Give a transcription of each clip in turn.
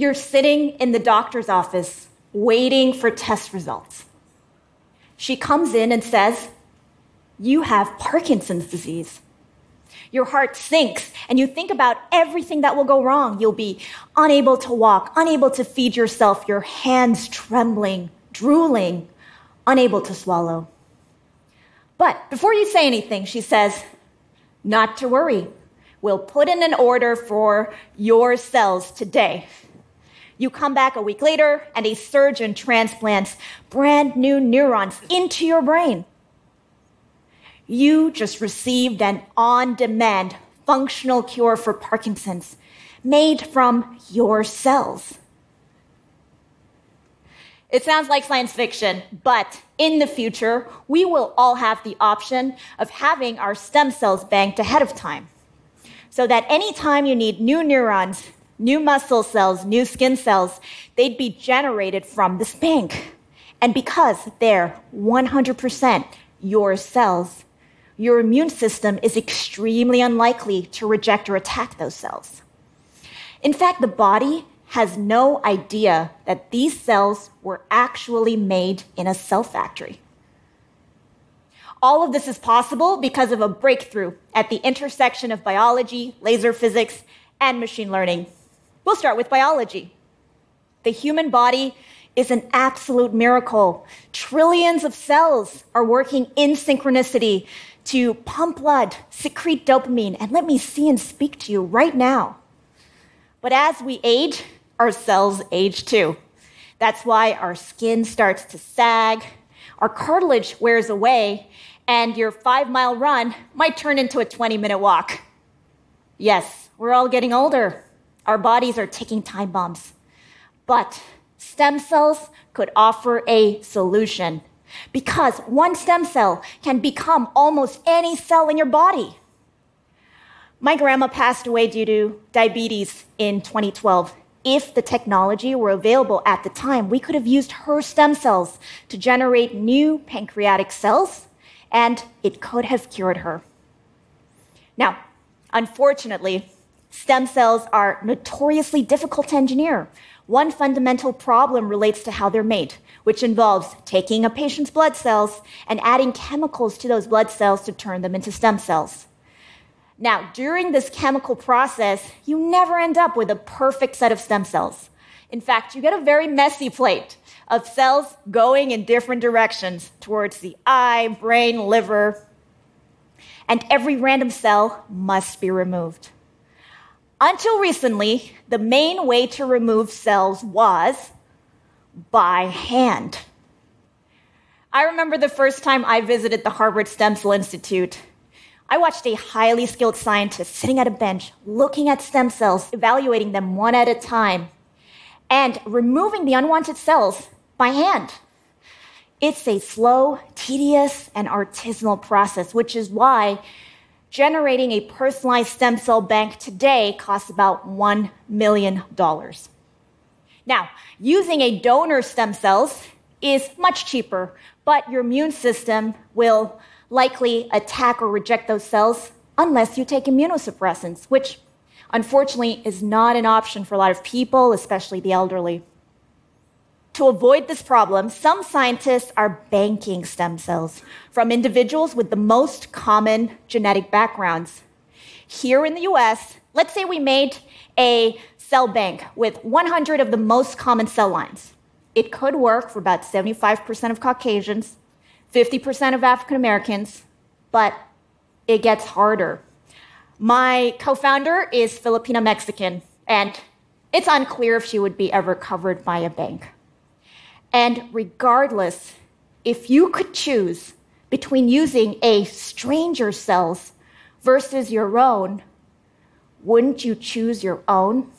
you're sitting in the doctor's office waiting for test results. She comes in and says, You have Parkinson's disease. Your heart sinks, and you think about everything that will go wrong. You'll be unable to walk, unable to feed yourself, your hands trembling, drooling, unable to swallow. But before you say anything, she says, Not to worry. We'll put in an order for your cells today. You come back a week later, and a surgeon transplants brand new neurons into your brain. You just received an on demand functional cure for Parkinson's made from your cells. It sounds like science fiction, but in the future, we will all have the option of having our stem cells banked ahead of time. So that anytime you need new neurons, new muscle cells, new skin cells, they'd be generated from this bank. And because they're 100% your cells, your immune system is extremely unlikely to reject or attack those cells. In fact, the body has no idea that these cells were actually made in a cell factory. All of this is possible because of a breakthrough at the intersection of biology, laser physics, and machine learning. We'll start with biology. The human body is an absolute miracle. Trillions of cells are working in synchronicity to pump blood, secrete dopamine, and let me see and speak to you right now. But as we age, our cells age too. That's why our skin starts to sag, our cartilage wears away, and your five mile run might turn into a 20 minute walk. Yes, we're all getting older. Our bodies are ticking time bombs. But stem cells could offer a solution because one stem cell can become almost any cell in your body. My grandma passed away due to diabetes in 2012. If the technology were available at the time, we could have used her stem cells to generate new pancreatic cells, and it could have cured her. Now, unfortunately, Stem cells are notoriously difficult to engineer. One fundamental problem relates to how they're made, which involves taking a patient's blood cells and adding chemicals to those blood cells to turn them into stem cells. Now, during this chemical process, you never end up with a perfect set of stem cells. In fact, you get a very messy plate of cells going in different directions towards the eye, brain, liver, and every random cell must be removed. Until recently, the main way to remove cells was by hand. I remember the first time I visited the Harvard Stem Cell Institute. I watched a highly skilled scientist sitting at a bench, looking at stem cells, evaluating them one at a time, and removing the unwanted cells by hand. It's a slow, tedious, and artisanal process, which is why generating a personalized stem cell bank today costs about $1 million. Now, using a donor stem cells is much cheaper, but your immune system will likely attack or reject those cells unless you take immunosuppressants, which unfortunately is not an option for a lot of people, especially the elderly. To avoid this problem, some scientists are banking stem cells from individuals with the most common genetic backgrounds. Here in the US, let's say we made a cell bank with 100 of the most common cell lines. It could work for about 75% of Caucasians, 50% of African Americans, but it gets harder. My co founder is Filipino Mexican, and it's unclear if she would be ever covered by a bank. And regardless, if you could choose between using a stranger's cells versus your own, wouldn't you choose your own?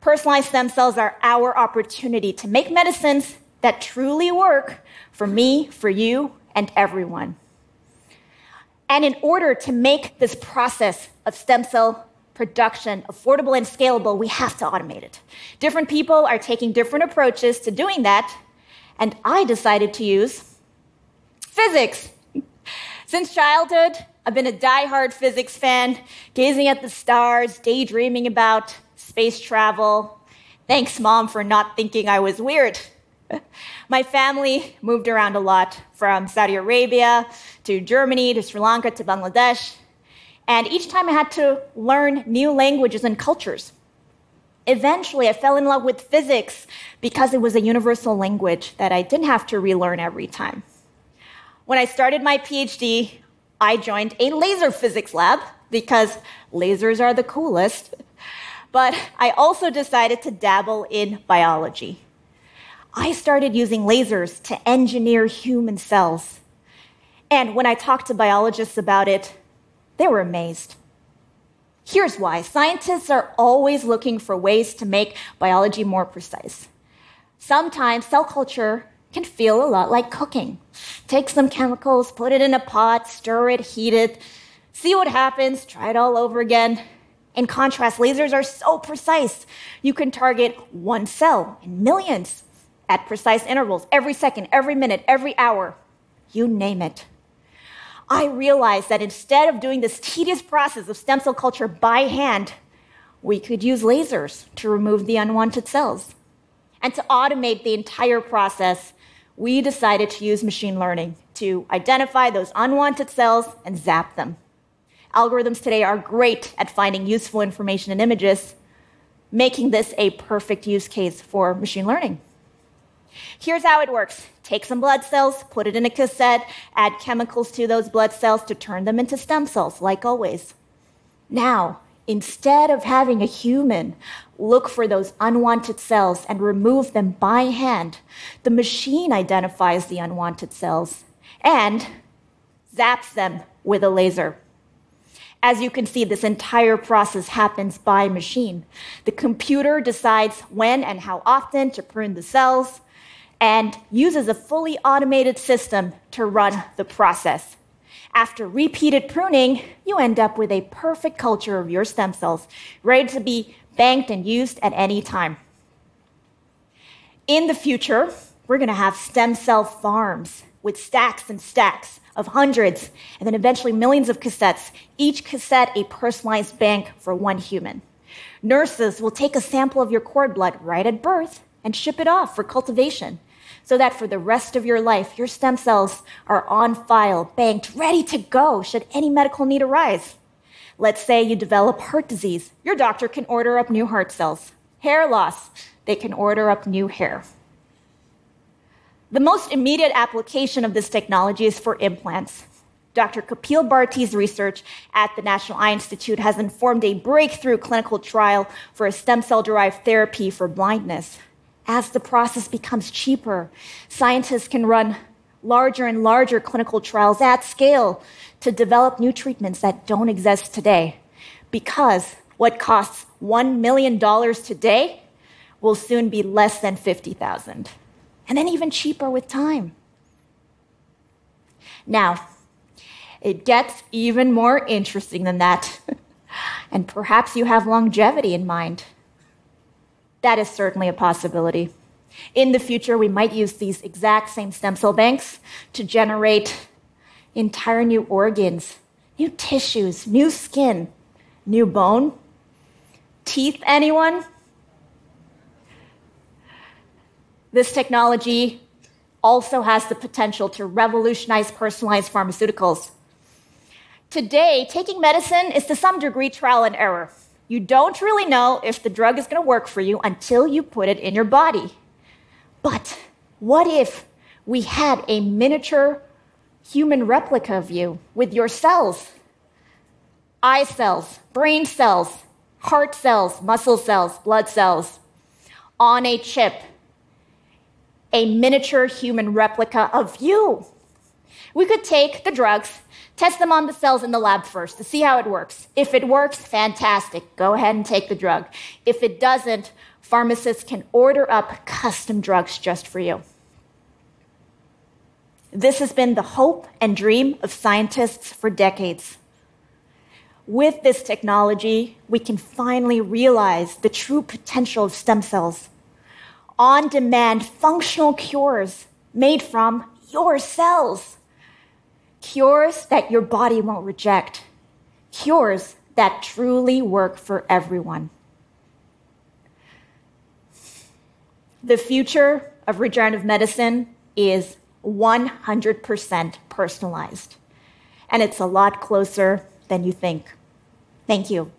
Personalized stem cells are our opportunity to make medicines that truly work for me, for you, and everyone. And in order to make this process of stem cell production affordable and scalable, we have to automate it. Different people are taking different approaches to doing that, and I decided to use physics. Since childhood, I've been a die-hard physics fan, gazing at the stars, daydreaming about space travel. Thanks, Mom, for not thinking I was weird. My family moved around a lot from Saudi Arabia to Germany to Sri Lanka to Bangladesh. And each time I had to learn new languages and cultures. Eventually, I fell in love with physics because it was a universal language that I didn't have to relearn every time. When I started my PhD, I joined a laser physics lab because lasers are the coolest. But I also decided to dabble in biology. I started using lasers to engineer human cells. And when I talked to biologists about it, they were amazed. Here's why scientists are always looking for ways to make biology more precise. Sometimes cell culture can feel a lot like cooking. Take some chemicals, put it in a pot, stir it, heat it, see what happens, try it all over again. In contrast, lasers are so precise. You can target one cell in millions at precise intervals, every second, every minute, every hour, you name it. I realized that instead of doing this tedious process of stem cell culture by hand, we could use lasers to remove the unwanted cells. And to automate the entire process, we decided to use machine learning to identify those unwanted cells and zap them. Algorithms today are great at finding useful information in images, making this a perfect use case for machine learning. Here's how it works take some blood cells, put it in a cassette, add chemicals to those blood cells to turn them into stem cells, like always. Now, instead of having a human look for those unwanted cells and remove them by hand, the machine identifies the unwanted cells and zaps them with a laser. As you can see, this entire process happens by machine. The computer decides when and how often to prune the cells and uses a fully automated system to run the process. After repeated pruning, you end up with a perfect culture of your stem cells, ready to be banked and used at any time. In the future, we're going to have stem cell farms with stacks and stacks of hundreds and then eventually millions of cassettes, each cassette a personalized bank for one human. Nurses will take a sample of your cord blood right at birth and ship it off for cultivation so that for the rest of your life, your stem cells are on file, banked, ready to go should any medical need arise. Let's say you develop heart disease. Your doctor can order up new heart cells. Hair loss, they can order up new hair. The most immediate application of this technology is for implants. Dr. Kapil Bharti's research at the National Eye Institute has informed a breakthrough clinical trial for a stem cell derived therapy for blindness as the process becomes cheaper, scientists can run larger and larger clinical trials at scale to develop new treatments that don't exist today. Because what costs $1 million today will soon be less than 50,000. And then even cheaper with time. Now, it gets even more interesting than that. and perhaps you have longevity in mind that is certainly a possibility. In the future, we might use these exact same stem cell banks to generate entire new organs, new tissues, new skin, new bone. Teeth, anyone? This technology also has the potential to revolutionize personalized pharmaceuticals. Today, taking medicine is to some degree trial and error. You don't really know if the drug is going to work for you until you put it in your body. But what if we had a miniature human replica of you with your cells? Eye cells, brain cells, heart cells, muscle cells, blood cells on a chip. A miniature human replica of you. We could take the drugs Test them on the cells in the lab first to see how it works. If it works, fantastic. Go ahead and take the drug. If it doesn't, pharmacists can order up custom drugs just for you. This has been the hope and dream of scientists for decades. With this technology, we can finally realize the true potential of stem cells. On demand functional cures made from your cells. cures that your body won't reject, cures that truly work for everyone. The future of regenerative medicine is 100% personalized, and it's a lot closer than you think. Thank you.